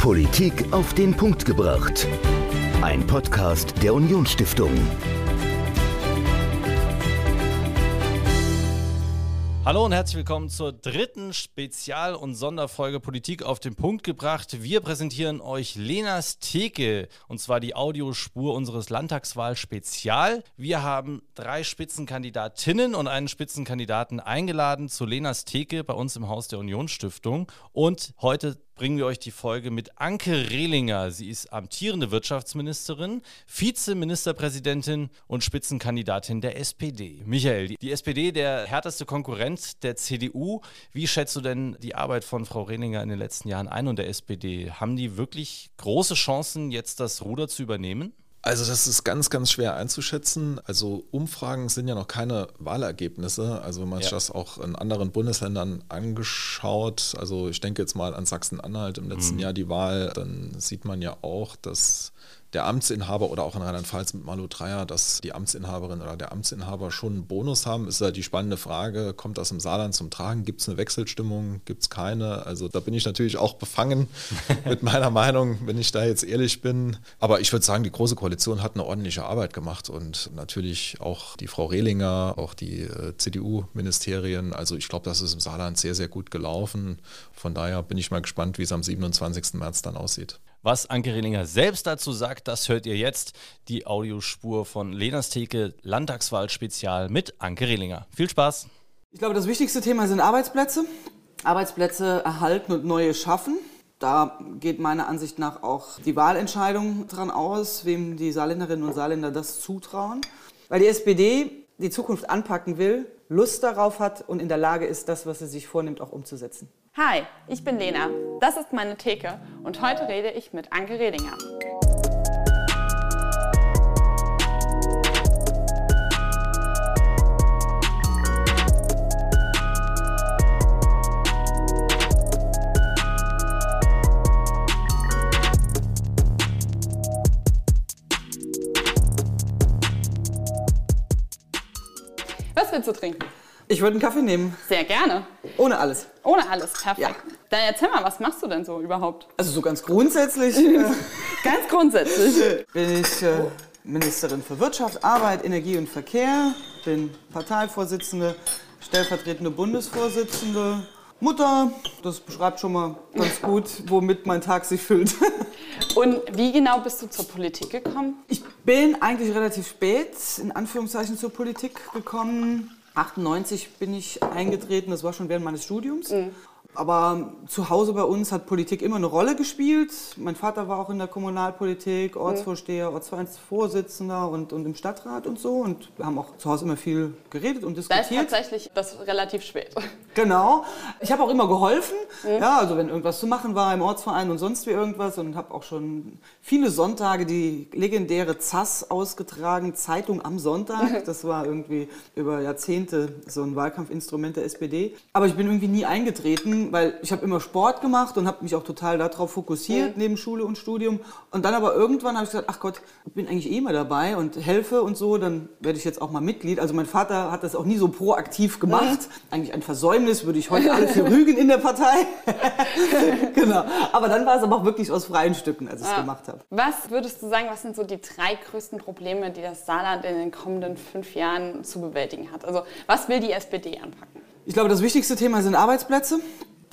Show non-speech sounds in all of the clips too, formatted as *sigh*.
Politik auf den Punkt gebracht. Ein Podcast der Unionsstiftung. Hallo und herzlich willkommen zur dritten Spezial- und Sonderfolge Politik auf den Punkt gebracht. Wir präsentieren euch Lenas Theke und zwar die Audiospur unseres Landtagswahl-Spezial. Wir haben drei Spitzenkandidatinnen und einen Spitzenkandidaten eingeladen zu Lenas Theke bei uns im Haus der Unionsstiftung und heute bringen wir euch die Folge mit Anke Rehlinger. Sie ist amtierende Wirtschaftsministerin, Vizeministerpräsidentin und Spitzenkandidatin der SPD. Michael, die SPD, der härteste Konkurrent der CDU. Wie schätzt du denn die Arbeit von Frau Rehlinger in den letzten Jahren ein und der SPD? Haben die wirklich große Chancen, jetzt das Ruder zu übernehmen? Also das ist ganz, ganz schwer einzuschätzen. Also Umfragen sind ja noch keine Wahlergebnisse. Also wenn man sich das auch in anderen Bundesländern angeschaut, also ich denke jetzt mal an Sachsen-Anhalt im letzten mhm. Jahr die Wahl, dann sieht man ja auch, dass der Amtsinhaber oder auch in Rheinland-Pfalz mit Malu Dreyer, dass die Amtsinhaberin oder der Amtsinhaber schon einen Bonus haben, ist ja die spannende Frage, kommt das im Saarland zum Tragen? Gibt es eine Wechselstimmung? Gibt es keine? Also da bin ich natürlich auch befangen *laughs* mit meiner Meinung, wenn ich da jetzt ehrlich bin. Aber ich würde sagen, die Große Koalition hat eine ordentliche Arbeit gemacht und natürlich auch die Frau Rehlinger, auch die äh, CDU-Ministerien. Also ich glaube, das ist im Saarland sehr, sehr gut gelaufen. Von daher bin ich mal gespannt, wie es am 27. März dann aussieht. Was Anke Rehlinger selbst dazu sagt, das hört ihr jetzt. Die Audiospur von Lenas Theke, Landtagswahl-Spezial mit Anke Rehlinger. Viel Spaß! Ich glaube, das wichtigste Thema sind Arbeitsplätze. Arbeitsplätze erhalten und neue schaffen. Da geht meiner Ansicht nach auch die Wahlentscheidung dran aus, wem die Saarländerinnen und Saarländer das zutrauen. Weil die SPD die Zukunft anpacken will, Lust darauf hat und in der Lage ist, das, was sie sich vornimmt, auch umzusetzen. Hi, ich bin Lena. Das ist meine Theke und heute rede ich mit Anke Redinger. Was willst du trinken? Ich würde einen Kaffee nehmen. Sehr gerne. Ohne alles. Ohne alles, perfekt. Ja. Dann erzähl mal, was machst du denn so überhaupt? Also so ganz grundsätzlich. *laughs* ganz grundsätzlich. Bin ich äh, Ministerin für Wirtschaft, Arbeit, Energie und Verkehr, bin Parteivorsitzende, stellvertretende Bundesvorsitzende, Mutter. Das beschreibt schon mal ganz *laughs* gut, womit mein Tag sich füllt. *laughs* Und wie genau bist du zur Politik gekommen? Ich bin eigentlich relativ spät, in Anführungszeichen, zur Politik gekommen 98 bin ich eingetreten, das war schon während meines Studiums. Mhm. Aber zu Hause bei uns hat Politik immer eine Rolle gespielt. Mein Vater war auch in der Kommunalpolitik, Ortsvorsteher, Ortsvereinsvorsitzender und, und im Stadtrat und so. Und wir haben auch zu Hause immer viel geredet und diskutiert. Da ist tatsächlich das relativ spät. *laughs* Genau. Ich habe auch immer geholfen. Mhm. Ja, also wenn irgendwas zu machen war im Ortsverein und sonst wie irgendwas. Und habe auch schon viele Sonntage die legendäre ZAS ausgetragen, Zeitung am Sonntag. *laughs* Das war irgendwie über Jahrzehnte so ein Wahlkampfinstrument der SPD. Aber ich bin irgendwie nie eingetreten weil ich habe immer Sport gemacht und habe mich auch total darauf fokussiert, mhm. neben Schule und Studium. Und dann aber irgendwann habe ich gesagt, ach Gott, ich bin eigentlich eh immer dabei und helfe und so, dann werde ich jetzt auch mal Mitglied. Also mein Vater hat das auch nie so proaktiv gemacht. Mhm. Eigentlich ein Versäumnis, würde ich heute alle für rügen in der Partei. *laughs* genau. Aber dann war es aber auch wirklich aus freien Stücken, als ich es ja. gemacht habe. Was würdest du sagen, was sind so die drei größten Probleme, die das Saarland in den kommenden fünf Jahren zu bewältigen hat? Also was will die SPD anpacken? Ich glaube, das wichtigste Thema sind Arbeitsplätze.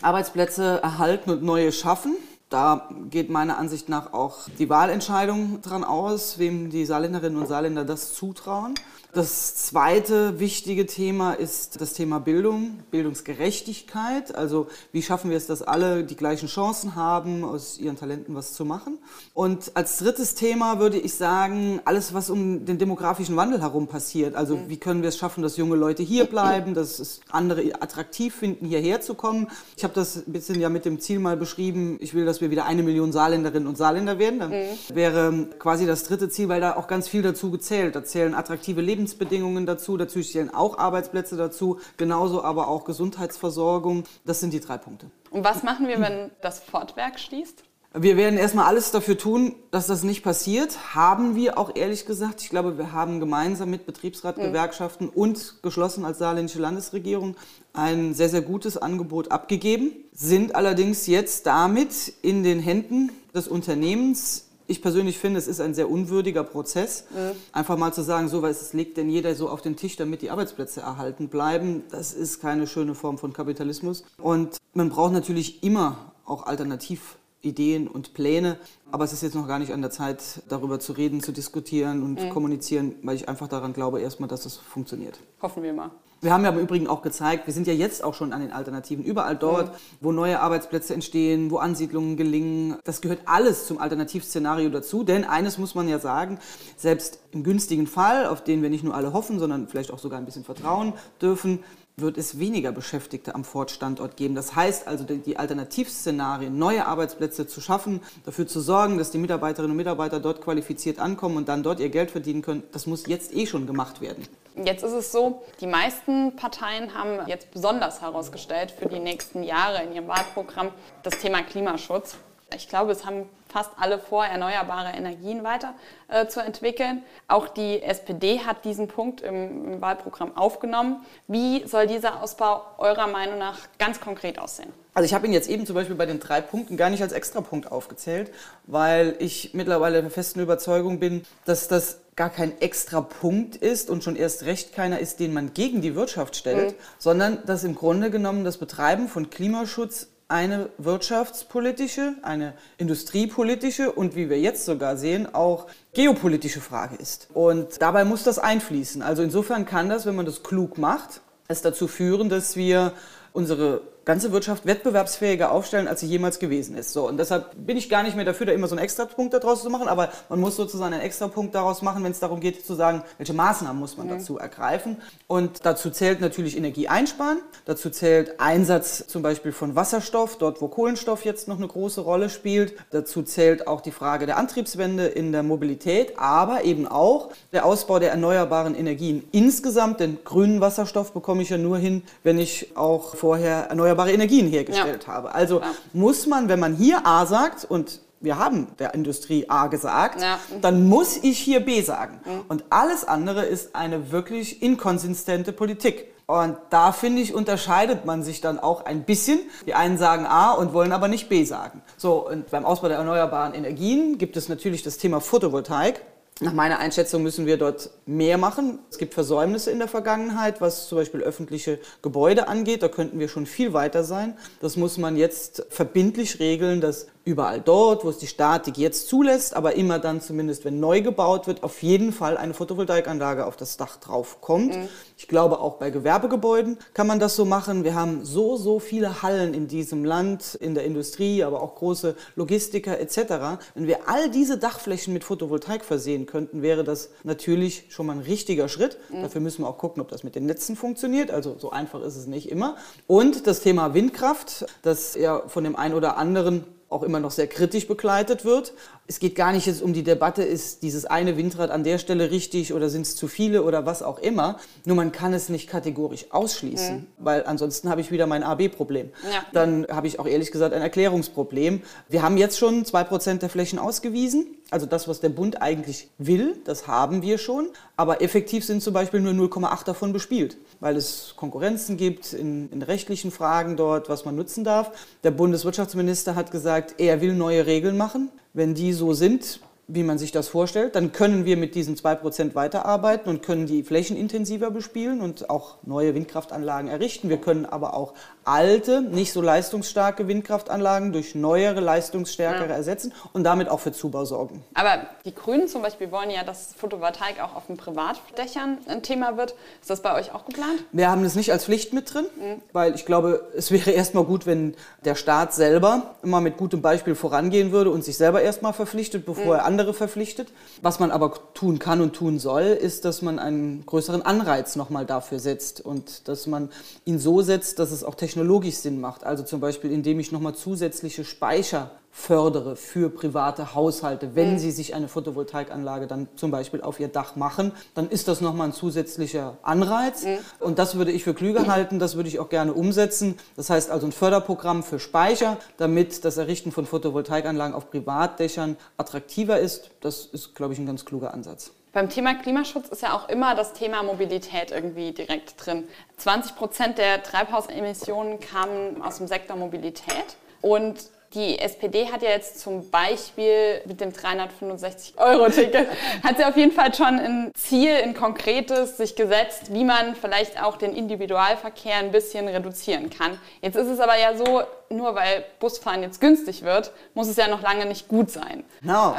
Arbeitsplätze erhalten und neue schaffen. Da geht meiner Ansicht nach auch die Wahlentscheidung dran aus, wem die Saarländerinnen und Saarländer das zutrauen. Das zweite wichtige Thema ist das Thema Bildung, Bildungsgerechtigkeit. Also wie schaffen wir es, dass alle die gleichen Chancen haben, aus ihren Talenten was zu machen. Und als drittes Thema würde ich sagen, alles, was um den demografischen Wandel herum passiert. Also mhm. wie können wir es schaffen, dass junge Leute hier bleiben, dass es andere attraktiv finden, hierher zu kommen. Ich habe das ein bisschen ja mit dem Ziel mal beschrieben, ich will, dass wir wieder eine Million Saarländerinnen und Saarländer werden. Dann mhm. wäre quasi das dritte Ziel, weil da auch ganz viel dazu gezählt. Da zählen attraktive Lebens Lebensbedingungen dazu, dazu zählen auch Arbeitsplätze dazu, genauso aber auch Gesundheitsversorgung. Das sind die drei Punkte. Und was machen wir, wenn das Fortwerk schließt? Wir werden erstmal alles dafür tun, dass das nicht passiert. Haben wir auch ehrlich gesagt. Ich glaube, wir haben gemeinsam mit Betriebsrat, Gewerkschaften und geschlossen als saarländische Landesregierung ein sehr, sehr gutes Angebot abgegeben, sind allerdings jetzt damit in den Händen des Unternehmens ich persönlich finde, es ist ein sehr unwürdiger Prozess. Mhm. Einfach mal zu sagen, so was legt denn jeder so auf den Tisch, damit die Arbeitsplätze erhalten bleiben, das ist keine schöne Form von Kapitalismus. Und man braucht natürlich immer auch Alternativideen und Pläne. Aber es ist jetzt noch gar nicht an der Zeit, darüber zu reden, zu diskutieren und mhm. kommunizieren, weil ich einfach daran glaube, erstmal, dass es funktioniert. Hoffen wir mal. Wir haben ja im Übrigen auch gezeigt, wir sind ja jetzt auch schon an den Alternativen. Überall dort, wo neue Arbeitsplätze entstehen, wo Ansiedlungen gelingen. Das gehört alles zum Alternativszenario dazu. Denn eines muss man ja sagen, selbst im günstigen Fall, auf den wir nicht nur alle hoffen, sondern vielleicht auch sogar ein bisschen vertrauen dürfen, wird es weniger Beschäftigte am Ford-Standort geben. Das heißt also, die Alternativszenarien, neue Arbeitsplätze zu schaffen, dafür zu sorgen, dass die Mitarbeiterinnen und Mitarbeiter dort qualifiziert ankommen und dann dort ihr Geld verdienen können, das muss jetzt eh schon gemacht werden. Jetzt ist es so, die meisten Parteien haben jetzt besonders herausgestellt für die nächsten Jahre in ihrem Wahlprogramm das Thema Klimaschutz. Ich glaube, es haben fast alle vor, erneuerbare Energien weiter äh, zu entwickeln. Auch die SPD hat diesen Punkt im, im Wahlprogramm aufgenommen. Wie soll dieser Ausbau eurer Meinung nach ganz konkret aussehen? Also ich habe ihn jetzt eben zum Beispiel bei den drei Punkten gar nicht als Extrapunkt aufgezählt, weil ich mittlerweile der festen Überzeugung bin, dass das gar kein extra Punkt ist und schon erst recht keiner ist, den man gegen die Wirtschaft stellt, mhm. sondern dass im Grunde genommen das Betreiben von Klimaschutz eine wirtschaftspolitische, eine industriepolitische und wie wir jetzt sogar sehen, auch geopolitische Frage ist. Und dabei muss das einfließen. Also insofern kann das, wenn man das klug macht, es dazu führen, dass wir unsere ganze Wirtschaft wettbewerbsfähiger aufstellen, als sie jemals gewesen ist. So, und deshalb bin ich gar nicht mehr dafür, da immer so einen Extrapunkt daraus zu machen, aber man muss sozusagen einen Extrapunkt daraus machen, wenn es darum geht zu sagen, welche Maßnahmen muss man mhm. dazu ergreifen. Und dazu zählt natürlich Energie einsparen, dazu zählt Einsatz zum Beispiel von Wasserstoff, dort wo Kohlenstoff jetzt noch eine große Rolle spielt. Dazu zählt auch die Frage der Antriebswende in der Mobilität, aber eben auch der Ausbau der erneuerbaren Energien insgesamt, denn grünen Wasserstoff bekomme ich ja nur hin, wenn ich auch vorher erneuerbare erneuerbare Energien hergestellt ja. habe. Also ja. muss man, wenn man hier A sagt und wir haben der Industrie A gesagt, ja. dann muss ich hier B sagen. Mhm. Und alles andere ist eine wirklich inkonsistente Politik. Und da finde ich, unterscheidet man sich dann auch ein bisschen. Die einen sagen A und wollen aber nicht B sagen. So, und beim Ausbau der erneuerbaren Energien gibt es natürlich das Thema Photovoltaik. Nach meiner Einschätzung müssen wir dort mehr machen. Es gibt Versäumnisse in der Vergangenheit, was zum Beispiel öffentliche Gebäude angeht. Da könnten wir schon viel weiter sein. Das muss man jetzt verbindlich regeln, dass überall dort, wo es die Statik jetzt zulässt, aber immer dann zumindest, wenn neu gebaut wird, auf jeden Fall eine Photovoltaikanlage auf das Dach drauf kommt. Mhm. Ich glaube, auch bei Gewerbegebäuden kann man das so machen. Wir haben so, so viele Hallen in diesem Land, in der Industrie, aber auch große Logistiker etc. Wenn wir all diese Dachflächen mit Photovoltaik versehen könnten, wäre das natürlich schon mal ein richtiger Schritt. Mhm. Dafür müssen wir auch gucken, ob das mit den Netzen funktioniert. Also so einfach ist es nicht immer. Und das Thema Windkraft, das ja von dem einen oder anderen auch immer noch sehr kritisch begleitet wird. Es geht gar nicht jetzt um die Debatte, ist dieses eine Windrad an der Stelle richtig oder sind es zu viele oder was auch immer. Nur man kann es nicht kategorisch ausschließen, mhm. weil ansonsten habe ich wieder mein AB-Problem. Ja. Dann habe ich auch ehrlich gesagt ein Erklärungsproblem. Wir haben jetzt schon zwei Prozent der Flächen ausgewiesen. Also das, was der Bund eigentlich will, das haben wir schon. Aber effektiv sind zum Beispiel nur 0,8 davon bespielt, weil es Konkurrenzen gibt in, in, rechtlichen Fragen dort, was man nutzen darf. Der Bundeswirtschaftsminister hat gesagt, er will neue Regeln machen. Wenn die so sind, wie man sich das vorstellt, dann können wir mit diesen 2% weiterarbeiten und können die Flächen intensiver bespielen und auch neue Windkraftanlagen errichten. Wir können aber auch alte, nicht so leistungsstarke Windkraftanlagen durch neuere, leistungsstärkere ja. ersetzen und damit auch für Zubau sorgen. Aber die Grünen zum Beispiel wollen ja, dass Photovoltaik auch auf den Privatdächern ein Thema wird. Ist das bei euch auch geplant? Wir haben das nicht als Pflicht mit drin, mhm. weil ich glaube, es wäre *laughs* erstmal gut, wenn der Staat selber immer mit gutem Beispiel vorangehen würde und sich selber erstmal verpflichtet, bevor mhm. er andere verpflichtet. Was man aber tun kann und tun soll, ist, dass man einen größeren Anreiz nochmal dafür setzt und dass man ihn so setzt, dass es auch technologisch Sinn macht. Also zum Beispiel, indem ich nochmal zusätzliche Speicher fördere für private Haushalte, wenn mhm. sie sich eine Photovoltaikanlage dann zum Beispiel auf ihr Dach machen, dann ist das nochmal ein zusätzlicher Anreiz. Mhm. Und das würde ich für klüger halten, das würde ich auch gerne umsetzen. Das heißt also ein Förderprogramm für Speicher, damit das Errichten von Photovoltaikanlagen auf Privatdächern attraktiver ist. Das ist, glaube ich, ein ganz kluger Ansatz. Beim Thema Klimaschutz ist ja auch immer das Thema Mobilität irgendwie direkt drin. 20 Prozent der Treibhausemissionen kamen aus dem Sektor Mobilität. Und die SPD hat ja jetzt zum Beispiel mit dem 365-Euro-Ticket, *laughs* hat sie auf jeden Fall schon ein Ziel, ein konkretes sich gesetzt, wie man vielleicht auch den Individualverkehr ein bisschen reduzieren kann. Jetzt ist es aber ja so, nur weil Busfahren jetzt günstig wird, muss es ja noch lange nicht gut sein. Genau.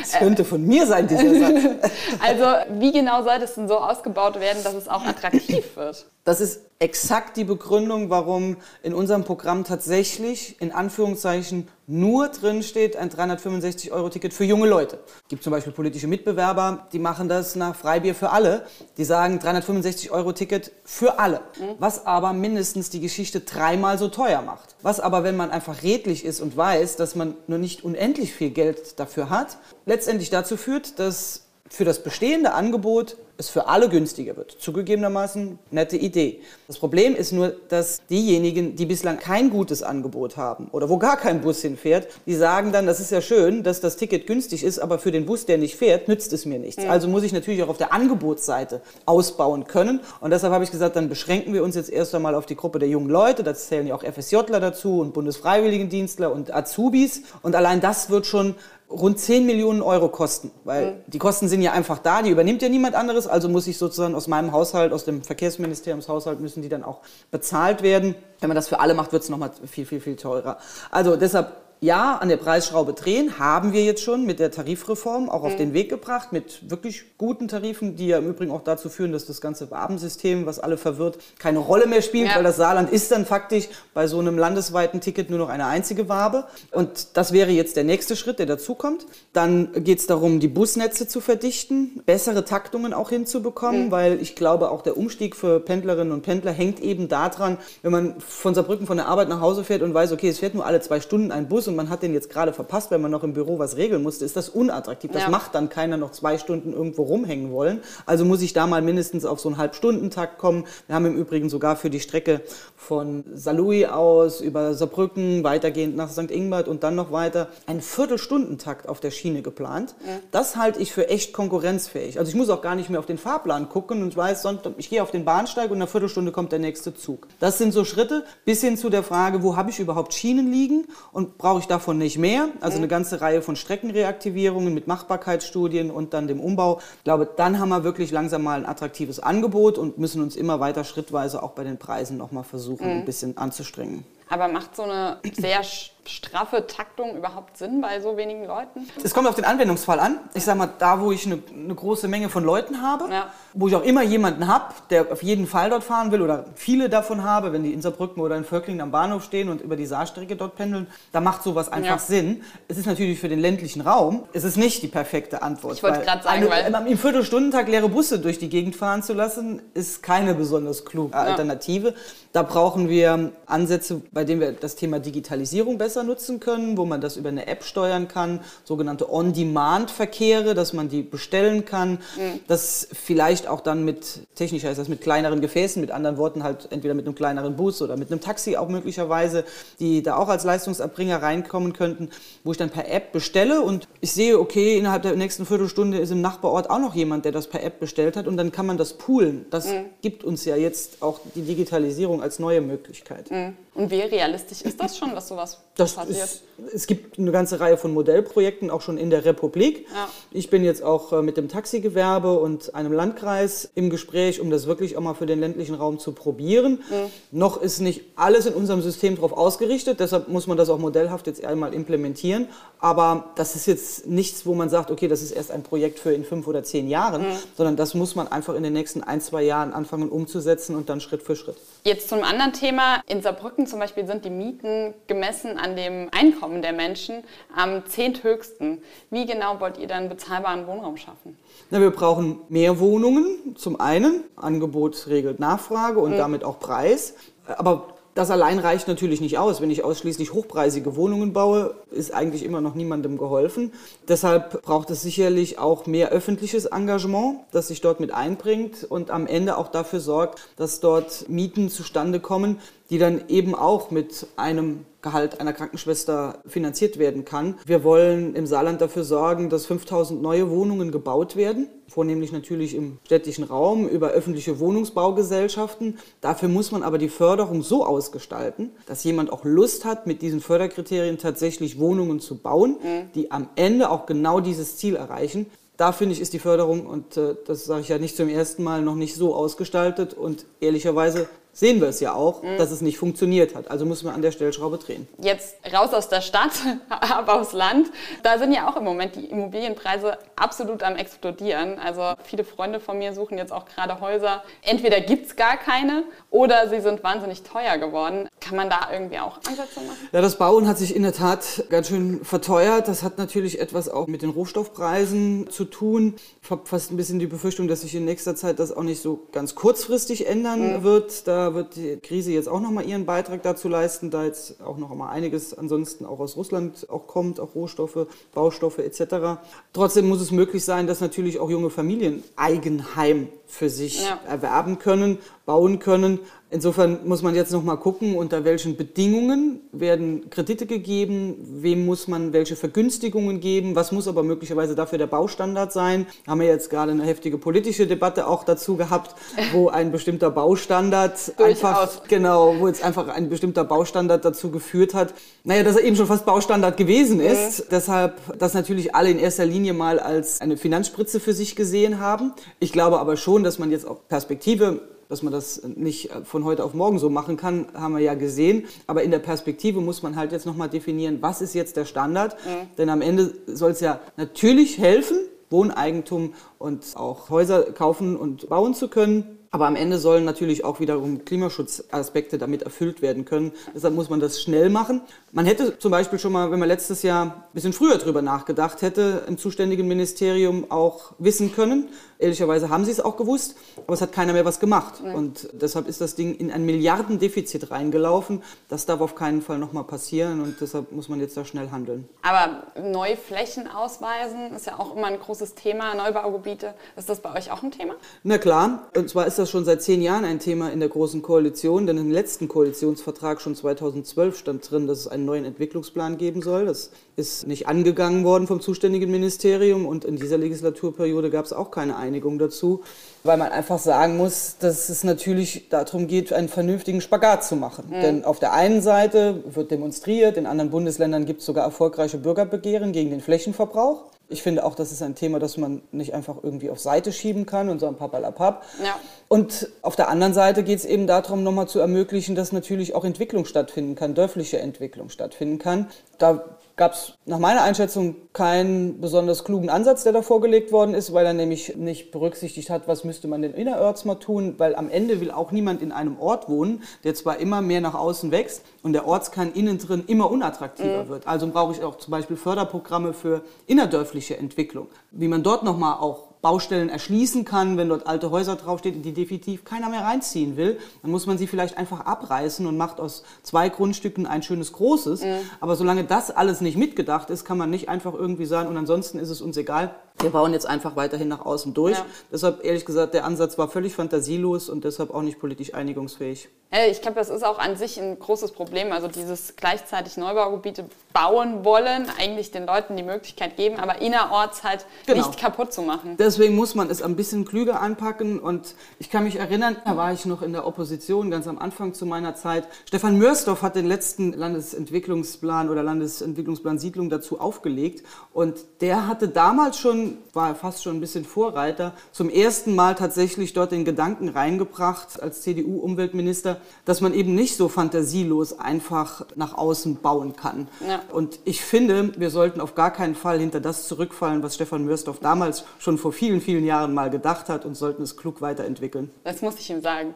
Das *laughs* könnte von mir sein, dieser Satz. *laughs* Also wie genau soll das denn so ausgebaut werden, dass es auch attraktiv wird? Das ist exakt die Begründung, warum in unserem Programm tatsächlich in Anführungszeichen nur drin steht ein 365-Euro-Ticket für junge Leute. Es gibt zum Beispiel politische Mitbewerber, die machen das nach Freibier für alle. Die sagen 365-Euro-Ticket für alle. Was aber mindestens die Geschichte dreimal so teuer macht. Was aber, wenn man einfach redlich ist und weiß, dass man nur nicht unendlich viel Geld dafür hat, letztendlich dazu führt, dass für das bestehende Angebot es für alle günstiger wird. Zugegebenermaßen nette Idee. Das Problem ist nur, dass diejenigen, die bislang kein gutes Angebot haben oder wo gar kein Bus hinfährt, die sagen dann, das ist ja schön, dass das Ticket günstig ist, aber für den Bus, der nicht fährt, nützt es mir nichts. Mhm. Also muss ich natürlich auch auf der Angebotsseite ausbauen können. Und deshalb habe ich gesagt, dann beschränken wir uns jetzt erst einmal auf die Gruppe der jungen Leute. Da zählen ja auch FSJler dazu und Bundesfreiwilligendienstler und Azubis. Und allein das wird schon rund 10 Millionen Euro kosten, weil mhm. die Kosten sind ja einfach da, die übernimmt ja niemand anderes, also muss ich sozusagen aus meinem Haushalt, aus dem Verkehrsministeriumshaushalt müssen die dann auch bezahlt werden. Wenn man das für alle macht, wird es nochmal viel, viel, viel teurer. Also deshalb ja, an der Preisschraube drehen haben wir jetzt schon mit der Tarifreform auch auf mhm. den Weg gebracht, mit wirklich guten Tarifen, die ja im Übrigen auch dazu führen, dass das ganze Wabensystem, was alle verwirrt, keine Rolle mehr spielt, ja. weil das Saarland ist dann faktisch bei so einem landesweiten Ticket nur noch eine einzige Wabe. Und das wäre jetzt der nächste Schritt, der dazukommt. Dann geht es darum, die Busnetze zu verdichten, bessere Taktungen auch hinzubekommen, mhm. weil ich glaube, auch der Umstieg für Pendlerinnen und Pendler hängt eben daran, wenn man von Saarbrücken von der Arbeit nach Hause fährt und weiß, okay, es fährt nur alle zwei Stunden ein Bus und man hat den jetzt gerade verpasst, weil man noch im Büro was regeln musste, ist das unattraktiv. Das ja. macht dann keiner noch zwei Stunden irgendwo rumhängen wollen. Also muss ich da mal mindestens auf so einen Halbstundentakt kommen. Wir haben im Übrigen sogar für die Strecke von Saarlouis aus über Saarbrücken, weitergehend nach St. Ingbert und dann noch weiter, einen Viertelstundentakt auf der Schiene geplant. Ja. Das halte ich für echt konkurrenzfähig. Also ich muss auch gar nicht mehr auf den Fahrplan gucken und ich weiß, ich gehe auf den Bahnsteig und in einer Viertelstunde kommt der nächste Zug. Das sind so Schritte bis hin zu der Frage, wo habe ich überhaupt Schienen liegen und brauche ich davon nicht mehr. Also eine ganze Reihe von Streckenreaktivierungen mit Machbarkeitsstudien und dann dem Umbau. Ich glaube, dann haben wir wirklich langsam mal ein attraktives Angebot und müssen uns immer weiter schrittweise auch bei den Preisen nochmal versuchen, mhm. ein bisschen anzustrengen. Aber macht so eine sehr straffe Taktung überhaupt Sinn bei so wenigen Leuten? Es kommt auf den Anwendungsfall an. Ich sage mal, da, wo ich eine, eine, große Menge von Leuten habe, ja. wo ich auch immer jemanden habe, der auf jeden Fall dort fahren will oder viele davon habe, wenn die in Saarbrücken oder in Völklingen am Bahnhof stehen und über die Saarstrecke dort pendeln, da macht sowas einfach ja. Sinn. Es ist natürlich für den ländlichen Raum, es ist nicht die perfekte Antwort. Ich wollte gerade sagen, eine, weil... Im Viertelstundentag leere Busse durch die Gegend fahren zu lassen, ist keine besonders kluge ja. Alternative. Da brauchen wir Ansätze, bei denen wir das Thema Digitalisierung besser nutzen können wo man das über eine App steuern kann, sogenannte On-Demand-Verkehre, dass man die bestellen kann, mhm. das vielleicht auch dann mit, technisch heißt das mit kleineren Gefäßen, mit anderen Worten halt entweder mit einem kleineren Bus oder mit einem Taxi auch möglicherweise, die da auch als Leistungserbringer reinkommen könnten, wo ich dann per App bestelle und ich sehe, okay, innerhalb der nächsten Viertelstunde ist im Nachbarort auch noch jemand, der das per App bestellt hat und dann kann man das poolen. Das mhm. gibt uns ja jetzt auch die Digitalisierung als neue Möglichkeit. Mhm. Und wie realistisch ist das schon, dass sowas das passiert? Ist, es gibt eine ganze Reihe von Modellprojekten auch schon in der Republik. Ja. Ich bin jetzt auch äh, mit dem Taxigewerbe und einem Landkreis im Gespräch, um das wirklich auch mal für den ländlichen Raum zu probieren. Mhm. Noch ist nicht alles in unserem System darauf ausgerichtet, deshalb muss man das auch modellhaft jetzt einmal implementieren. Aber das ist jetzt nichts, wo man sagt, okay, das ist erst ein Projekt für in fünf oder zehn Jahren, mhm. sondern das muss man einfach in den nächsten ein, zwei Jahren anfangen umzusetzen und dann Schritt für Schritt. Jetzt zum anderen Thema. In Saarbrücken zum Beispiel sind die Mieten gemessen an dem Einkommen der Menschen am zehnthöchsten. Wie genau wollt ihr dann bezahlbaren Wohnraum schaffen? Na, wir brauchen mehr Wohnungen. Zum einen, Angebot regelt Nachfrage und mhm. damit auch Preis. Aber Das allein reicht natürlich nicht aus. Wenn ich ausschließlich hochpreisige Wohnungen baue, ist eigentlich immer noch niemandem geholfen. Deshalb braucht es sicherlich auch mehr öffentliches Engagement, das sich dort mit einbringt und am Ende auch dafür sorgt, dass dort Mieten zustande kommen, die dann eben auch mit einem Gehalt einer Krankenschwester finanziert werden kann. Wir wollen im Saarland dafür sorgen, dass 5000 neue Wohnungen gebaut werden, vornehmlich natürlich im städtischen Raum über öffentliche Wohnungsbaugesellschaften. Dafür muss man aber die Förderung so ausgestalten, dass jemand auch Lust hat, mit diesen Förderkriterien tatsächlich Wohnungen zu bauen, mhm. die am Ende auch genau dieses Ziel erreichen. Da finde ich, ist die Förderung, und äh, das sage ich ja nicht zum ersten Mal, noch nicht so ausgestaltet. Und ehrlicherweise sehen wir es ja auch, mhm. dass es nicht funktioniert hat. Also müssen wir an der Stellschraube drehen. Jetzt raus aus der Stadt, *laughs* aber aufs Land. Da sind ja auch im Moment die Immobilienpreise absolut am explodieren. Also viele Freunde von mir suchen jetzt auch gerade Häuser. Entweder gibt es gar keine oder sie sind wahnsinnig teuer geworden. Kann man da irgendwie auch Ansätze machen? Ja, das Bauen hat sich in der Tat ganz schön verteuert. Das hat natürlich etwas auch mit den Rohstoffpreisen zu tun. Ich habe fast ein bisschen die Befürchtung, dass sich in nächster Zeit das auch nicht so ganz kurzfristig ändern mhm. wird. Da wird die Krise jetzt auch nochmal ihren Beitrag dazu leisten, da jetzt auch noch mal einiges ansonsten auch aus Russland auch kommt, auch Rohstoffe, Baustoffe etc. Trotzdem muss es möglich sein, dass natürlich auch junge Familien Eigenheim für sich ja. erwerben können, bauen können. Insofern muss man jetzt noch mal gucken, unter welchen Bedingungen werden Kredite gegeben, wem muss man welche Vergünstigungen geben, was muss aber möglicherweise dafür der Baustandard sein. Haben wir jetzt gerade eine heftige politische Debatte auch dazu gehabt, wo ein bestimmter Baustandard *laughs* einfach genau, wo jetzt einfach ein bestimmter Baustandard dazu geführt hat, naja, dass er eben schon fast Baustandard gewesen ist. Mhm. Deshalb, dass natürlich alle in erster Linie mal als eine Finanzspritze für sich gesehen haben. Ich glaube aber schon, dass man jetzt auch Perspektive dass man das nicht von heute auf morgen so machen kann, haben wir ja gesehen. Aber in der Perspektive muss man halt jetzt nochmal definieren, was ist jetzt der Standard? Mhm. Denn am Ende soll es ja natürlich helfen, Wohneigentum und auch Häuser kaufen und bauen zu können. Aber am Ende sollen natürlich auch wiederum Klimaschutzaspekte damit erfüllt werden können. Deshalb muss man das schnell machen. Man hätte zum Beispiel schon mal, wenn man letztes Jahr ein bisschen früher drüber nachgedacht hätte, im zuständigen Ministerium auch wissen können. Ehrlicherweise haben sie es auch gewusst, aber es hat keiner mehr was gemacht. Mhm. Und deshalb ist das Ding in ein Milliardendefizit reingelaufen. Das darf auf keinen Fall nochmal passieren und deshalb muss man jetzt da schnell handeln. Aber neue Flächen ausweisen ist ja auch immer ein großes Thema, Neubaugebiete. Ist das bei euch auch ein Thema? Na klar, und zwar ist das schon seit zehn Jahren ein Thema in der Großen Koalition, denn im letzten Koalitionsvertrag schon 2012 stand drin, dass es einen neuen Entwicklungsplan geben soll. Das ist nicht angegangen worden vom zuständigen Ministerium und in dieser Legislaturperiode gab es auch keine Einigung dazu, weil man einfach sagen muss, dass es natürlich darum geht, einen vernünftigen Spagat zu machen. Mhm. Denn auf der einen Seite wird demonstriert, in anderen Bundesländern gibt es sogar erfolgreiche Bürgerbegehren gegen den Flächenverbrauch. Ich finde auch, das ist ein Thema, das man nicht einfach irgendwie auf Seite schieben kann und so ein Papalapap. Ja. Und auf der anderen Seite geht es eben darum, nochmal zu ermöglichen, dass natürlich auch Entwicklung stattfinden kann, dörfliche Entwicklung stattfinden kann. Da gab es nach meiner Einschätzung keinen besonders klugen Ansatz, der da vorgelegt worden ist, weil er nämlich nicht berücksichtigt hat, was müsste man denn innerorts mal tun, weil am Ende will auch niemand in einem Ort wohnen, der zwar immer mehr nach außen wächst und der Ortskern innen drin immer unattraktiver mhm. wird. Also brauche ich auch zum Beispiel Förderprogramme für innerdörfliche Entwicklung, wie man dort nochmal auch Baustellen erschließen kann, wenn dort alte Häuser draufstehen, die definitiv keiner mehr reinziehen will, dann muss man sie vielleicht einfach abreißen und macht aus zwei Grundstücken ein schönes großes. Mhm. Aber solange das alles nicht mitgedacht ist, kann man nicht einfach irgendwie sagen, und ansonsten ist es uns egal, wir bauen jetzt einfach weiterhin nach außen durch. Ja. Deshalb, ehrlich gesagt, der Ansatz war völlig fantasielos und deshalb auch nicht politisch einigungsfähig. Ich glaube, das ist auch an sich ein großes Problem. Also dieses gleichzeitig Neubaugebiete bauen wollen, eigentlich den Leuten die Möglichkeit geben, aber innerorts halt genau. nicht kaputt zu machen. Deswegen muss man es ein bisschen klüger anpacken. Und ich kann mich erinnern, da war ich noch in der Opposition, ganz am Anfang zu meiner Zeit. Stefan Mörsdorf hat den letzten Landesentwicklungsplan oder Landesentwicklungsplan Siedlung dazu aufgelegt. Und der hatte damals schon war fast schon ein bisschen Vorreiter, zum ersten Mal tatsächlich dort den Gedanken reingebracht als CDU-Umweltminister, dass man eben nicht so fantasielos einfach nach außen bauen kann. Ja. Und ich finde, wir sollten auf gar keinen Fall hinter das zurückfallen, was Stefan Mörsdorf damals schon vor vielen, vielen Jahren mal gedacht hat und sollten es klug weiterentwickeln. Das muss ich ihm sagen.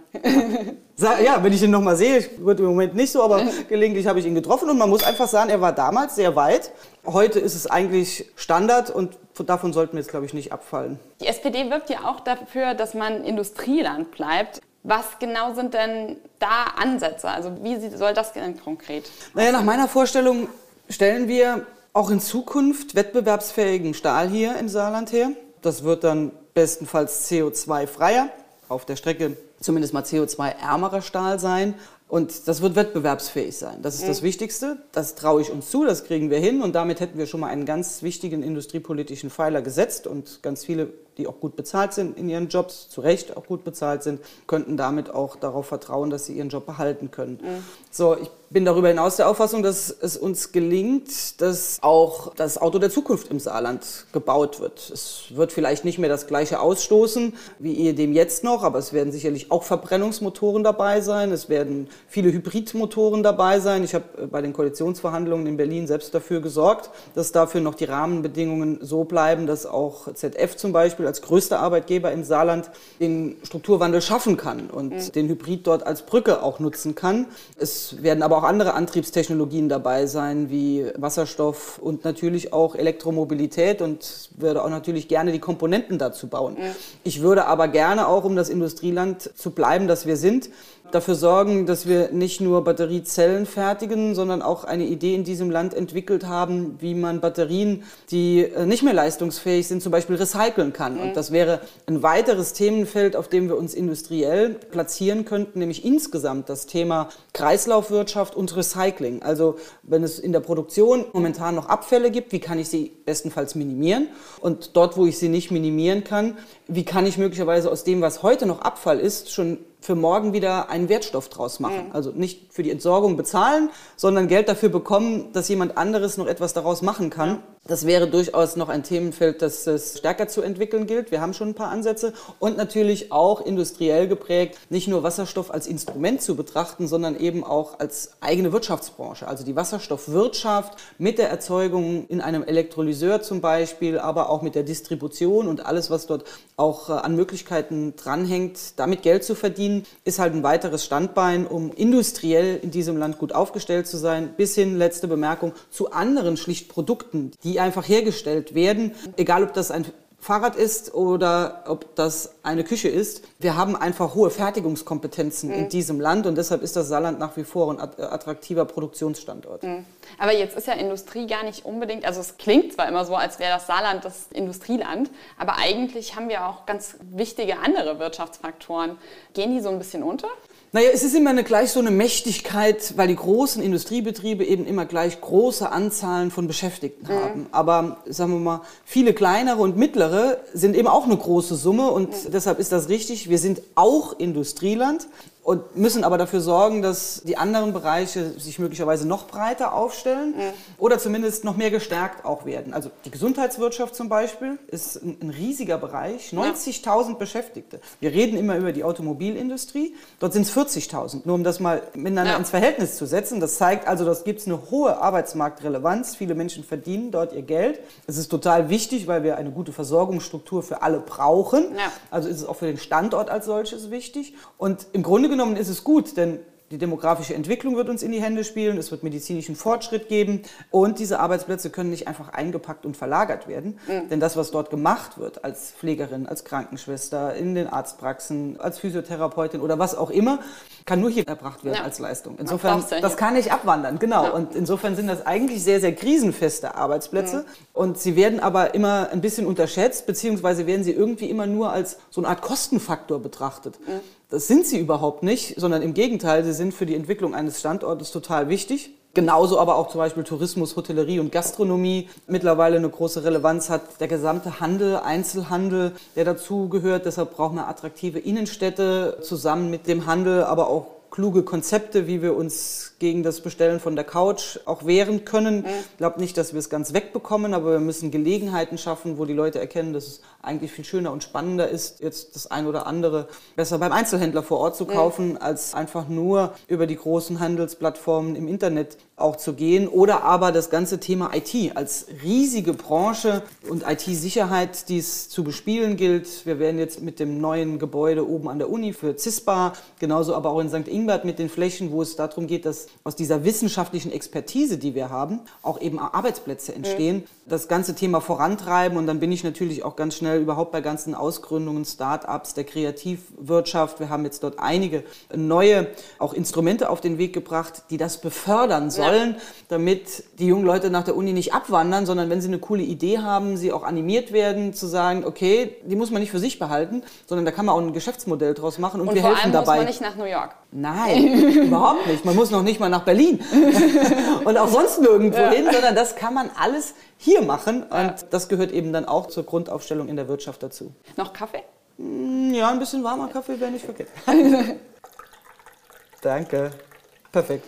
ja, wenn ich ihn nochmal sehe, wird im Moment nicht so, aber *laughs* gelegentlich habe ich ihn getroffen und man muss einfach sagen, er war damals sehr weit. Heute ist es eigentlich Standard und davon sollten wir jetzt, glaube ich, nicht abfallen. Die SPD wirbt ja auch dafür, dass man Industrieland bleibt. Was genau sind denn da Ansätze? Also wie soll das denn konkret? Naja, nach meiner Vorstellung stellen wir auch in Zukunft wettbewerbsfähigen Stahl hier im Saarland her. Das wird dann bestenfalls CO2-freier, auf der Strecke zumindest mal CO2-ärmerer Stahl sein. Und das wird wettbewerbsfähig sein. Das ist mhm. das Wichtigste. Das traue ich uns zu, das kriegen wir hin. Und damit hätten wir schon mal einen ganz wichtigen industriepolitischen Pfeiler gesetzt. Und ganz viele die auch gut bezahlt sind in ihren Jobs, zu Recht auch gut bezahlt sind, könnten damit auch darauf vertrauen, dass sie ihren Job behalten können. Mhm. So, ich bin darüber hinaus der Auffassung, dass es uns gelingt, dass auch das Auto der Zukunft im Saarland gebaut wird. Es wird vielleicht nicht mehr das gleiche ausstoßen wie dem jetzt noch, aber es werden sicherlich auch Verbrennungsmotoren dabei sein. Es werden viele Hybridmotoren dabei sein. Ich habe äh, bei den Koalitionsverhandlungen in Berlin selbst dafür gesorgt, dass dafür noch die Rahmenbedingungen so bleiben, dass auch ZF zum Beispiel Beispiel als größter Arbeitgeber im Saarland den Strukturwandel schaffen kann und mhm. den Hybrid dort als Brücke auch nutzen kann. Es werden aber auch andere Antriebstechnologien dabei sein, wie Wasserstoff und natürlich auch Elektromobilität und würde auch natürlich gerne die Komponenten dazu bauen. Mhm. Ich würde aber gerne auch, um das Industrieland zu bleiben, das wir sind, dafür sorgen, dass wir nicht nur Batteriezellen fertigen, sondern auch eine Idee in diesem Land entwickelt haben, wie man Batterien, die äh, nicht mehr leistungsfähig sind, zum Beispiel recyceln kann. Mhm. Und das wäre ein weiteres Themenfeld, auf dem wir uns industriell platzieren könnten, nämlich insgesamt das Thema Kreislaufwirtschaft und Recycling. Also wenn es in der Produktion momentan noch Abfälle gibt, wie kann ich sie bestenfalls minimieren? Und dort, wo ich sie nicht minimieren kann, wie kann ich möglicherweise aus dem, was heute noch Abfall ist, schon für morgen wieder einen Wertstoff draus machen. Mhm. Also nicht für die Entsorgung bezahlen, sondern Geld dafür bekommen, dass jemand anderes noch etwas daraus machen kann. Ja. Das wäre durchaus noch ein Themenfeld, das es stärker zu entwickeln gilt. Wir haben schon ein paar Ansätze und natürlich auch industriell geprägt, nicht nur Wasserstoff als Instrument zu betrachten, sondern eben auch als eigene Wirtschaftsbranche. Also die Wasserstoffwirtschaft mit der Erzeugung in einem Elektrolyseur zum Beispiel, aber auch mit der Distribution und alles, was dort auch äh, an Möglichkeiten dranhängt, damit Geld zu verdienen, ist halt ein weiteres Standbein, um industriell in diesem Land gut aufgestellt zu sein, bis hin, letzte Bemerkung, zu anderen schlicht Produkten, die einfach hergestellt werden, egal ob das ein Fahrrad ist oder ob das eine Küche ist. Wir haben einfach hohe Fertigungskompetenzen mhm. in diesem Land und deshalb ist das Saarland nach wie vor ein attraktiver Produktionsstandort. Mhm. Aber jetzt ist ja Industrie gar nicht unbedingt, also es klingt zwar immer so, als wäre das Saarland das Industrieland, aber eigentlich haben wir auch ganz wichtige andere Wirtschaftsfaktoren. Gehen die so ein bisschen unter? Naja, es ist immer eine, gleich so eine Mächtigkeit, weil die großen Industriebetriebe eben immer gleich große Anzahlen von Beschäftigten mhm. haben. Aber sagen wir mal, viele kleinere und mittlere sind eben auch eine große Summe und mhm. deshalb ist das richtig. Wir sind auch Industrieland und müssen aber dafür sorgen, dass die anderen Bereiche sich möglicherweise noch breiter aufstellen mhm. oder zumindest noch mehr gestärkt auch werden. Also die Gesundheitswirtschaft zum Beispiel ist ein, ein riesiger Bereich, 90.000 Beschäftigte. Wir reden immer über die Automobilindustrie, dort sind es 40.000, nur um das mal miteinander ja. ins Verhältnis zu setzen. Das zeigt also, dass gibt es eine hohe Arbeitsmarktrelevanz, viele Menschen verdienen dort ihr Geld. Es ist total wichtig, weil wir eine gute Versorgungsstruktur für alle brauchen. Ja. Also ist es auch für den Standort als solches wichtig. Und im Grunde genommen ist es gut, denn die demografische Entwicklung wird uns in die Hände spielen, es wird medizinischen Fortschritt geben und diese Arbeitsplätze können nicht einfach eingepackt und verlagert werden. Mhm. Denn das, was dort gemacht wird als Pflegerin, als Krankenschwester, in den Arztpraxen, als Physiotherapeutin oder was auch immer, kann nur hier erbracht werden ja. als Leistung. Insofern, das kann nicht abwandern, genau. Ja. Und insofern sind das eigentlich sehr, sehr krisenfeste Arbeitsplätze. Mhm. Und sie werden aber immer ein bisschen unterschätzt, beziehungsweise werden sie irgendwie immer nur als so eine Art Kostenfaktor betrachtet. Mhm. Das sind sie überhaupt nicht, sondern im Gegenteil, sie sind für die Entwicklung eines Standortes total wichtig. Genauso aber auch zum Beispiel Tourismus, Hotellerie und Gastronomie mittlerweile eine große Relevanz hat. Der gesamte Handel, Einzelhandel, der dazu gehört. Deshalb brauchen wir attraktive Innenstädte zusammen mit dem Handel, aber auch kluge Konzepte, wie wir uns gegen das Bestellen von der Couch auch wehren können. Ich glaube nicht, dass wir es ganz wegbekommen, aber wir müssen Gelegenheiten schaffen, wo die Leute erkennen, dass es eigentlich viel schöner und spannender ist, jetzt das ein oder andere besser beim Einzelhändler vor Ort zu kaufen, als einfach nur über die großen Handelsplattformen im Internet auch zu gehen oder aber das ganze Thema IT als riesige Branche und IT-Sicherheit, die es zu bespielen gilt. Wir werden jetzt mit dem neuen Gebäude oben an der Uni für CISPA, genauso aber auch in St. Ingbert mit den Flächen, wo es darum geht, dass aus dieser wissenschaftlichen Expertise, die wir haben, auch eben Arbeitsplätze entstehen, mhm. das ganze Thema vorantreiben und dann bin ich natürlich auch ganz schnell überhaupt bei ganzen Ausgründungen, Start-ups, der Kreativwirtschaft. Wir haben jetzt dort einige neue auch Instrumente auf den Weg gebracht, die das befördern sollen sollen, ja. damit die jungen Leute nach der Uni nicht abwandern, sondern wenn sie eine coole Idee haben, sie auch animiert werden zu sagen, okay, die muss man nicht für sich behalten, sondern da kann man auch ein Geschäftsmodell draus machen und, und wir helfen allem dabei. muss man nicht nach New York. Nein, *laughs* überhaupt nicht. Man muss noch nicht mal nach Berlin *laughs* und auch sonst nirgendwo ja. hin, sondern das kann man alles hier machen und ja. das gehört eben dann auch zur Grundaufstellung in der Wirtschaft dazu. Noch Kaffee? Hm, ja, ein bisschen warmer Kaffee wäre nicht verkehrt. *laughs* Danke. Perfekt.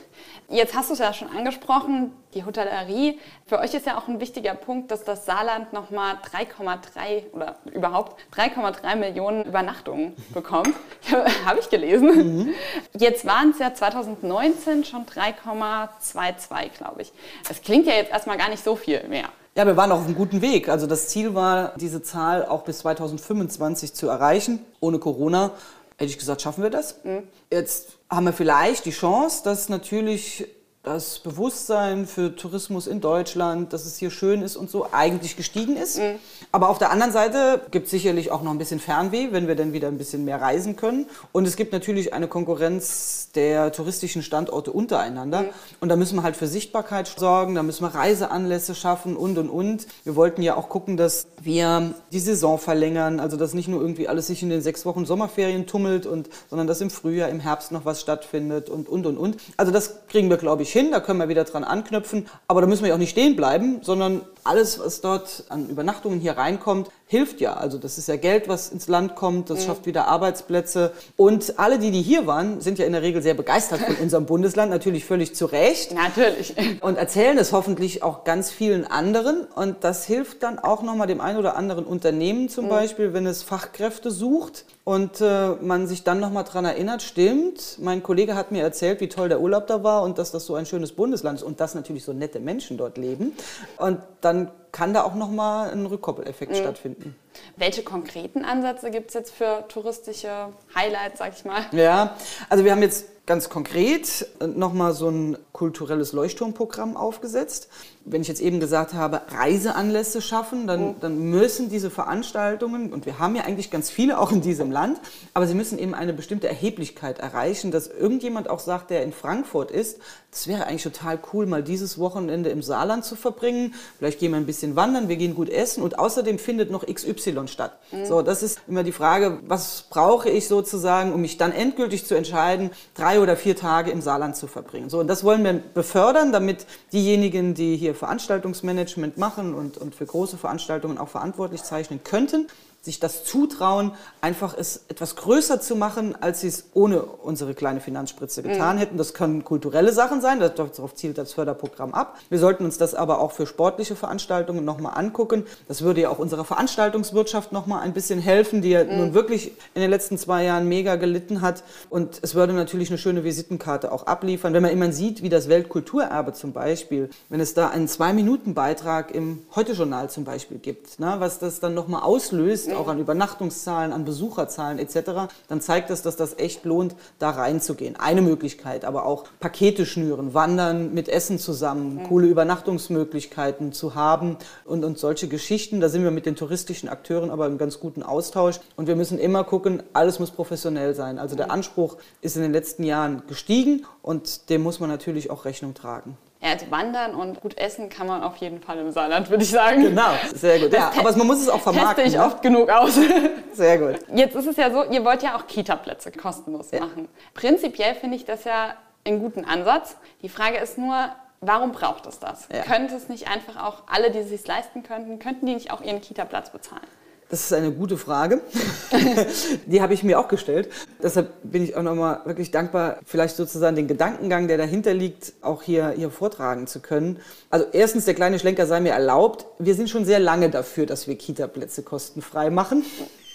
Jetzt hast du es ja schon angesprochen, die Hotellerie. Für euch ist ja auch ein wichtiger Punkt, dass das Saarland nochmal 3,3 oder überhaupt 3,3 Millionen Übernachtungen bekommt. *laughs* Habe ich gelesen. Mhm. Jetzt waren es ja 2019 schon 3,22, glaube ich. Das klingt ja jetzt erstmal gar nicht so viel mehr. Ja, wir waren auch auf einem guten Weg. Also das Ziel war, diese Zahl auch bis 2025 zu erreichen, ohne Corona hätte ich gesagt, schaffen wir das. Mhm. Jetzt haben wir vielleicht die Chance, dass natürlich das Bewusstsein für Tourismus in Deutschland, dass es hier schön ist und so, eigentlich gestiegen ist. Mhm. Aber auf der anderen Seite gibt es sicherlich auch noch ein bisschen Fernweh, wenn wir dann wieder ein bisschen mehr reisen können. Und es gibt natürlich eine Konkurrenz der touristischen Standorte untereinander. Mhm. Und da müssen wir halt für Sichtbarkeit sorgen, da müssen wir Reiseanlässe schaffen und, und, und. Wir wollten ja auch gucken, dass wir die Saison verlängern, also dass nicht nur irgendwie alles sich in den sechs Wochen Sommerferien tummelt, und, sondern dass im Frühjahr, im Herbst noch was stattfindet und, und, und, und. Also das kriegen wir, glaube ich, hin, da können wir wieder dran anknüpfen. Aber da müssen wir auch nicht stehen bleiben, sondern alles, was dort an Übernachtungen hier reinkommt, hilft ja. Also das ist ja Geld, was ins Land kommt, das mhm. schafft wieder Arbeitsplätze. Und alle, die, die hier waren, sind ja in der Regel sehr begeistert von *laughs* unserem Bundesland, natürlich völlig zu Recht. Natürlich. *laughs* Und erzählen es hoffentlich auch ganz vielen anderen. Und das hilft dann auch nochmal dem einen oder anderen Unternehmen zum mhm. Beispiel, wenn es Fachkräfte sucht und äh, man sich dann nochmal dran erinnert, stimmt, mein Kollege hat mir erzählt, wie toll der Urlaub da war und dass das so ein schönes Bundesland ist und dass natürlich so nette Menschen dort leben. Und dann kann da auch nochmal ein Rückkoppeleffekt mhm. stattfinden. Welche konkreten Ansätze gibt es jetzt für touristische Highlights, sag ich mal? Ja, also wir haben jetzt ganz konkret nochmal so ein kulturelles Leuchtturmprogramm aufgesetzt wenn ich jetzt eben gesagt habe, Reiseanlässe schaffen, dann, mhm. dann müssen diese Veranstaltungen, und wir haben ja eigentlich ganz viele auch in diesem Land, aber sie müssen eben eine bestimmte Erheblichkeit erreichen, dass irgendjemand auch sagt, der in Frankfurt ist, das wäre eigentlich total cool, mal dieses Wochenende im Saarland zu verbringen. Vielleicht gehen wir ein bisschen wandern, wir gehen gut essen und außerdem findet noch XY statt. Mhm. So, das ist immer die Frage, was brauche ich sozusagen, um mich dann endgültig zu entscheiden, drei oder vier Tage im Saarland zu verbringen. So, und das wollen wir befördern, damit diejenigen, die hier Veranstaltungsmanagement machen und, und für große Veranstaltungen auch verantwortlich zeichnen könnten, sich das zutrauen, einfach es etwas größer zu machen, als sie es ohne unsere kleine Finanzspritze getan mhm. hätten. Das können kulturelle Sachen sein, darauf zielt das Förderprogramm ab. Wir sollten uns das aber auch für sportliche Veranstaltungen nochmal angucken. Das würde ja auch unserer Veranstaltungswirtschaft nochmal ein bisschen helfen, die ja mhm. nun wirklich in den letzten zwei Jahren mega gelitten hat. Und es würde natürlich eine schöne Visitenkarte auch abliefern. Wenn man immer sieht, wie das Weltkulturerbe zum Beispiel, wenn es da einen Zwei-Minuten-Beitrag im Heute-Journal zum Beispiel gibt, ne, was das dann nochmal auslöst, auch an Übernachtungszahlen, an Besucherzahlen etc., dann zeigt das, dass das echt lohnt, da reinzugehen. Eine Möglichkeit, aber auch Pakete schnüren, wandern mit Essen zusammen, mhm. coole Übernachtungsmöglichkeiten zu haben und, und solche Geschichten. Da sind wir mit den touristischen Akteuren aber im ganz guten Austausch und wir müssen immer gucken, alles muss professionell sein. Also der mhm. Anspruch ist in den letzten Jahren gestiegen und dem muss man natürlich auch Rechnung tragen. Ja, also wandern und gut essen kann man auf jeden Fall im Saarland, würde ich sagen. Genau, sehr gut. Ja, aber man muss es auch vermarkten. Teste ich ne? oft genug aus. *laughs* Sehr gut. Jetzt ist es ja so, ihr wollt ja auch Kita-Plätze kostenlos ja. machen. Prinzipiell finde ich das ja einen guten Ansatz. Die Frage ist nur, warum braucht es das? Ja. Könnte es nicht einfach auch alle, die es sich leisten könnten, könnten die nicht auch ihren Kita-Platz bezahlen? Das ist eine gute Frage. *laughs* die habe ich mir auch gestellt. Deshalb bin ich auch nochmal wirklich dankbar, vielleicht sozusagen den Gedankengang, der dahinter liegt, auch hier, hier vortragen zu können. Also erstens, der kleine Schlenker sei mir erlaubt. Wir sind schon sehr lange dafür, dass wir Kita-Plätze kostenfrei machen.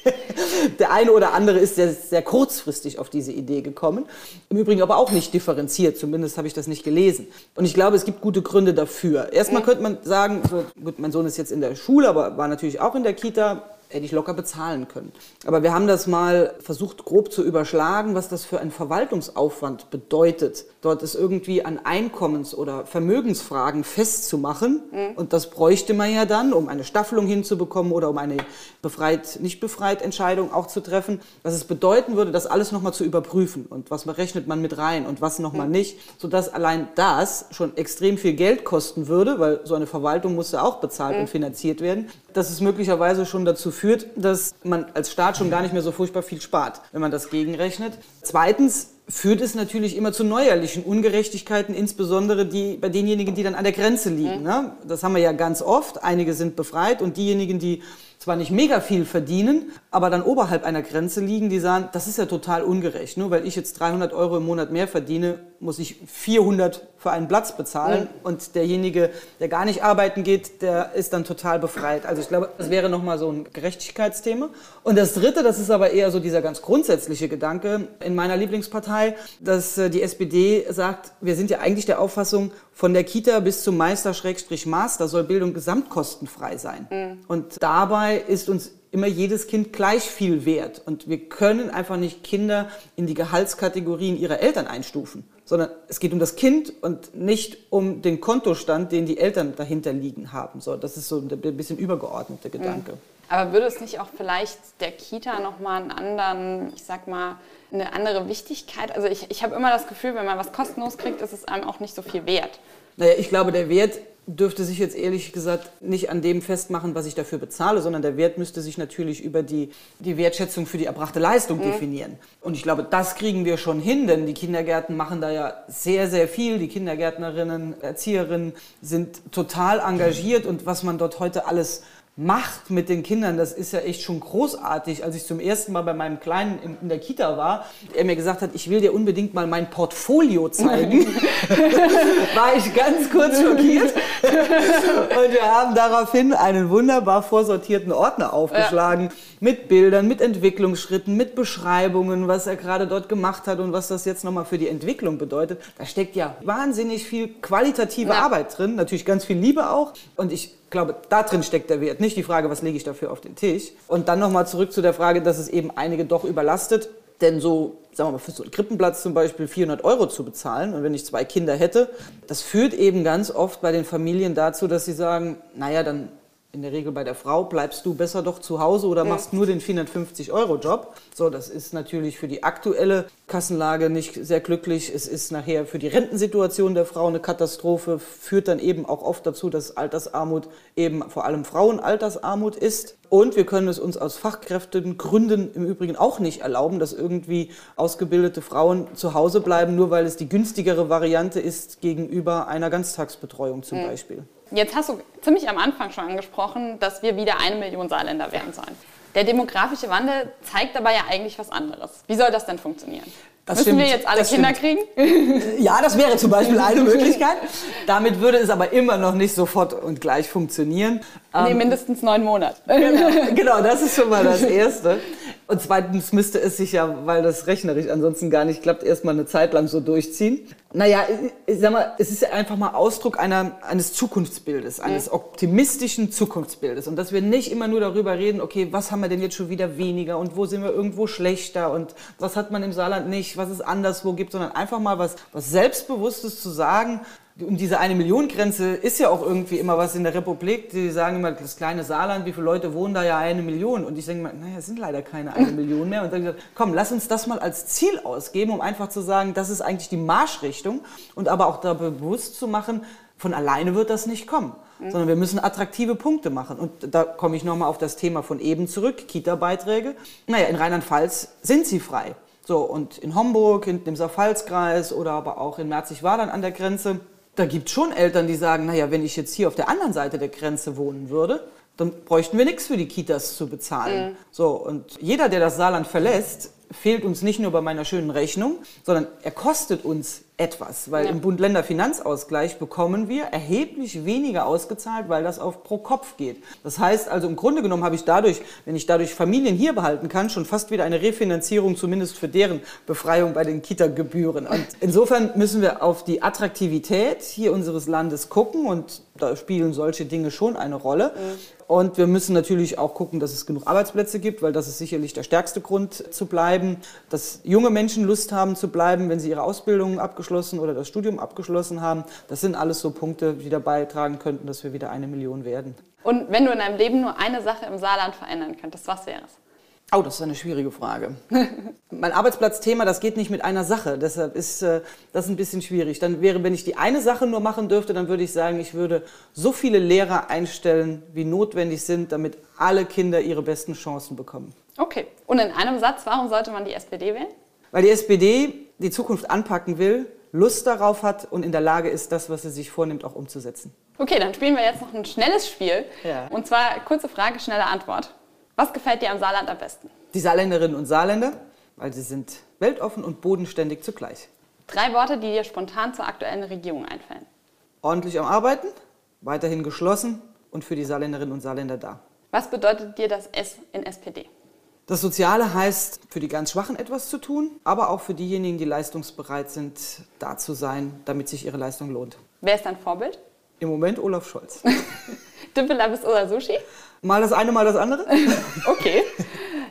*laughs* Der eine oder andere ist sehr, sehr kurzfristig auf diese Idee gekommen. Im Übrigen aber auch nicht differenziert, zumindest habe ich das nicht gelesen. Und ich glaube, es gibt gute Gründe dafür. Erstmal könnte man sagen, so, gut, mein Sohn ist jetzt in der Schule, aber war natürlich auch in der Kita hätte ich locker bezahlen können. Aber wir haben das mal versucht grob zu überschlagen, was das für einen Verwaltungsaufwand bedeutet, dort es irgendwie an Einkommens- oder Vermögensfragen festzumachen. Mhm. Und das bräuchte man ja dann, um eine Staffelung hinzubekommen oder um eine befreit, nicht befreit Entscheidung auch zu treffen, dass es bedeuten würde, das alles nochmal zu überprüfen und was rechnet man mit rein und was nochmal mhm. nicht, sodass allein das schon extrem viel Geld kosten würde, weil so eine Verwaltung musste auch bezahlt mhm. und finanziert werden, dass es möglicherweise schon dazu führt, dass man als Staat schon gar nicht mehr so furchtbar viel spart, wenn man das gegenrechnet. Zweitens führt es natürlich immer zu neuerlichen Ungerechtigkeiten, insbesondere die, bei denjenigen, die dann an der Grenze liegen. Mhm. Ne? Das haben wir ja ganz oft. Einige sind befreit und diejenigen, die zwar nicht mega viel verdienen, aber dann oberhalb einer Grenze liegen, die sagen, das ist ja total ungerecht. Nur weil ich jetzt 300 Euro im Monat mehr verdiene, muss ich 400 für einen Platz bezahlen. Mhm. Und derjenige, der gar nicht arbeiten geht, der ist dann total befreit. Also ich glaube, das wäre nochmal so ein Gerechtigkeitsthema. Und das Dritte, das ist aber eher so dieser ganz grundsätzliche Gedanke in meiner Lieblingspartei, dass äh, die SPD sagt, wir sind ja eigentlich der Auffassung, von der Kita bis zum Meister-Master soll Bildung gesamtkostenfrei sein. Mhm. Und dabei ist uns immer jedes Kind gleich viel wert. Und wir können einfach nicht Kinder in die Gehaltskategorien ihrer Eltern einstufen, sondern es geht um das Kind und nicht um den Kontostand, den die Eltern dahinter liegen haben. So, das ist so ein bisschen übergeordnete Gedanke. Mhm. Aber würde es nicht auch vielleicht der Kita nochmal einen anderen, ich sag mal, eine andere Wichtigkeit? Also ich, ich habe immer das Gefühl, wenn man was kostenlos kriegt, ist es einem auch nicht so viel wert. Naja, ich glaube, der Wert dürfte sich jetzt ehrlich gesagt nicht an dem festmachen, was ich dafür bezahle, sondern der Wert müsste sich natürlich über die, die Wertschätzung für die erbrachte Leistung mhm. definieren. Und ich glaube, das kriegen wir schon hin, denn die Kindergärten machen da ja sehr, sehr viel. Die Kindergärtnerinnen, Erzieherinnen sind total engagiert und was man dort heute alles macht mit den Kindern, das ist ja echt schon großartig. Als ich zum ersten Mal bei meinem Kleinen in, der Kita war, er mir gesagt hat, ich will dir unbedingt mal mein Portfolio zeigen, *laughs* war ich ganz kurz schockiert. *laughs* Und wir haben daraufhin einen wunderbar vorsortierten Ordner aufgeschlagen ja. Mit Bildern, mit Entwicklungsschritten, mit Beschreibungen, was er gerade dort gemacht hat und was das jetzt nochmal für die Entwicklung bedeutet. Da steckt ja wahnsinnig viel qualitative ja. Arbeit drin, natürlich ganz viel Liebe auch. Und ich glaube, da drin steckt der Wert, nicht die Frage, was lege ich dafür auf den Tisch. Und dann nochmal zurück zu der Frage, dass es eben einige doch überlastet. Denn so, sagen wir mal, für so einen Krippenplatz zum Beispiel 400 Euro zu bezahlen und wenn ich zwei Kinder hätte, das führt eben ganz oft bei den Familien dazu, dass sie sagen, naja, dann in der Regel bei der Frau, bleibst du besser doch zu Hause oder machst nur den 450-Euro-Job. So, das ist natürlich für die aktuelle Kassenlage nicht sehr glücklich. Es ist nachher für die Rentensituation der Frau eine Katastrophe, führt dann eben auch oft dazu, dass Altersarmut eben vor allem Frauenaltersarmut ist. Und wir können es uns aus Fachkräftengründen im Übrigen auch nicht erlauben, dass irgendwie ausgebildete Frauen zu Hause bleiben, nur weil es die günstigere Variante ist gegenüber einer Ganztagsbetreuung zum. Beispiel. Jetzt hast du ziemlich am Anfang schon angesprochen, dass wir wieder eine Million Saarländer werden sollen. Der demografische Wandel zeigt aber ja eigentlich was anderes. Wie soll das denn funktionieren? Das Müssen stimmt, wir jetzt alle Kinder stimmt. kriegen? *laughs* Ja, das wäre zum Beispiel eine *laughs* Möglichkeit. Damit würde es aber immer noch nicht sofort und gleich funktionieren. Nee, ähm, mindestens neun Monate. *laughs* Genau, genau, das ist schon mal das Erste. Und zweitens müsste es sich ja, weil das rechnerisch ansonsten gar nicht klappt, erstmal eine Zeit lang so durchziehen. Naja, ich sag mal, es ist ja einfach mal Ausdruck einer, eines Zukunftsbildes, eines optimistischen Zukunftsbildes. Und dass wir nicht immer nur darüber reden, okay, was haben wir denn jetzt schon wieder weniger und wo sind wir irgendwo schlechter und was hat man im Saarland nicht, was es anderswo gibt, sondern einfach mal was, was Selbstbewusstes zu sagen, um diese eine Million Grenze ist ja auch irgendwie immer was in der Republik. Die sagen immer, das kleine Saarland, wie viele Leute wohnen da ja eine Million? Und ich denke mal, naja, es sind leider keine eine *laughs* Million mehr. Und dann gesagt, komm, lass uns das mal als Ziel ausgeben, um einfach zu sagen, das ist eigentlich die Marschrichtung und aber auch da bewusst zu machen, von alleine wird das nicht kommen, mhm. sondern wir müssen attraktive Punkte machen. Und da komme ich nochmal auf das Thema von eben zurück, Kita-Beiträge. Naja, in Rheinland-Pfalz sind sie frei. So, und in Homburg, in dem Saarpfalzkreis oder aber auch in Merzig-Wadern an der Grenze da gibt es schon Eltern, die sagen, naja, wenn ich jetzt hier auf der anderen Seite der Grenze wohnen würde, dann bräuchten wir nichts für die Kitas zu bezahlen. Mhm. So, und jeder, der das Saarland verlässt, fehlt uns nicht nur bei meiner schönen Rechnung, sondern er kostet uns etwas, weil ja. im Bund-Länder-Finanzausgleich bekommen wir erheblich weniger ausgezahlt, weil das auf pro Kopf geht. Das heißt also im Grunde genommen habe ich dadurch, wenn ich dadurch Familien hier behalten kann, schon fast wieder eine Refinanzierung zumindest für deren Befreiung bei den Kita-Gebühren. Und insofern müssen wir auf die Attraktivität hier unseres Landes gucken und da spielen solche Dinge schon eine Rolle. Mhm. Und wir müssen natürlich auch gucken, dass es genug Arbeitsplätze gibt, weil das ist sicherlich der stärkste Grund zu bleiben, dass junge Menschen Lust haben zu bleiben, wenn sie ihre Ausbildung abgeschlossen oder das Studium abgeschlossen haben. Das sind alles so Punkte, die da beitragen könnten, dass wir wieder eine Million werden. Und wenn du in deinem Leben nur eine Sache im Saarland verändern könntest, was wäre es? Oh, das ist eine schwierige Frage. *laughs* mein Arbeitsplatzthema, das geht nicht mit einer Sache. Deshalb ist äh, das ein bisschen schwierig. Dann wäre, wenn ich die eine Sache nur machen dürfte, dann würde ich sagen, ich würde so viele Lehrer einstellen, wie notwendig sind, damit alle Kinder ihre besten Chancen bekommen. Okay. Und in einem Satz, warum sollte man die SPD wählen? Weil die SPD die Zukunft anpacken will, Lust darauf hat und in der Lage ist, das, was sie sich vornimmt, auch umzusetzen. Okay, dann spielen wir jetzt noch ein schnelles Spiel. Ja. Und zwar kurze Frage, schnelle Antwort. Was gefällt dir am Saarland am besten? Die Saarländerinnen und Saarländer, weil sie sind weltoffen und bodenständig zugleich. Drei Worte, die dir spontan zur aktuellen Regierung einfallen. Ordentlich am Arbeiten, weiterhin geschlossen und für die Saarländerinnen und Saarländer da. Was bedeutet dir das S in SPD? Das Soziale heißt, für die ganz Schwachen etwas zu tun, aber auch für diejenigen, die leistungsbereit sind, da zu sein, damit sich ihre Leistung lohnt. Wer ist dein Vorbild? Im Moment Olaf Scholz. *laughs* Dimpelabis oder Sushi? Mal das eine, mal das andere. *laughs* okay.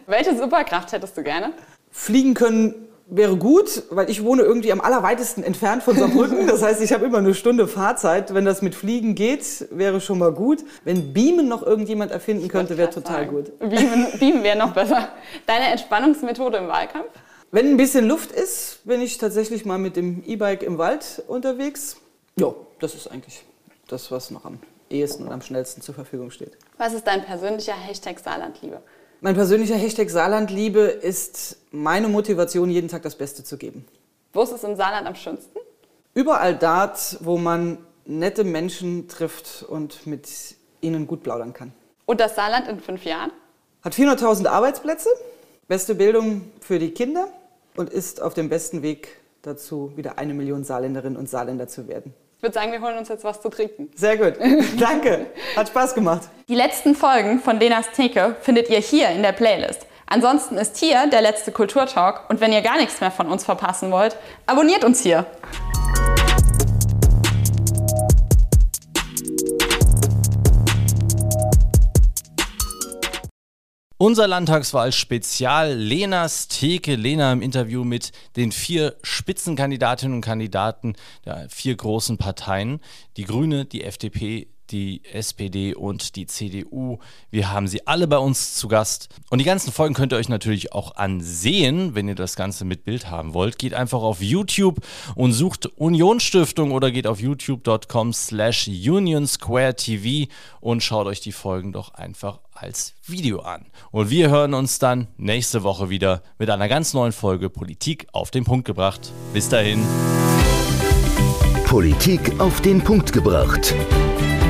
Welche Superkraft hättest du gerne? Fliegen können wäre gut, weil ich wohne irgendwie am allerweitesten entfernt von Saarbrücken. *laughs* Das heißt, ich habe immer eine Stunde Fahrzeit. Wenn das mit Fliegen geht, wäre schon mal gut. Wenn Beamen noch irgendjemand erfinden könnte, wäre total sagen. gut. Beamen, *laughs* Beamen wäre noch besser. Deine Entspannungsmethode im Wahlkampf? Wenn ein bisschen Luft ist, bin ich tatsächlich mal mit dem E-Bike im Wald unterwegs. Ja, das ist eigentlich das, was noch am ehesten und am schnellsten zur Verfügung steht. Was ist dein persönlicher Hashtag Saarlandliebe? Mein persönlicher Hashtag Saarlandliebe ist meine Motivation, jeden Tag das Beste zu geben. Wo ist es im Saarland am schönsten? Überall dort, wo man nette Menschen trifft und mit ihnen gut plaudern kann. Und das Saarland in fünf Jahren? Hat 400.000 Arbeitsplätze, beste Bildung für die Kinder und ist auf dem besten Weg dazu, wieder eine Million Saarländerinnen und Saarländer zu werden. Ich würde sagen, wir holen uns jetzt was zu trinken. Sehr gut. *laughs* Danke. Hat Spaß gemacht. Die letzten Folgen von Lenas Theke findet ihr hier in der Playlist. Ansonsten ist hier der letzte Kulturtalk und wenn ihr gar nichts mehr von uns verpassen wollt, abonniert uns hier. Unser Landtagswahl-Spezial Lenas Theke. Lena im Interview mit den vier Spitzenkandidatinnen und Kandidaten der vier großen Parteien. Die Grüne, die FDP, die SPD und die CDU. Wir haben sie alle bei uns zu Gast. Und die ganzen Folgen könnt ihr euch natürlich auch ansehen, wenn ihr das Ganze mit Bild haben wollt. Geht einfach auf YouTube und sucht Unionsstiftung oder geht auf youtube.com slash Union Square TV und schaut euch die Folgen doch einfach als Video an. Und wir hören uns dann nächste Woche wieder mit einer ganz neuen Folge Politik auf den Punkt gebracht. Bis dahin. Politik auf den Punkt gebracht.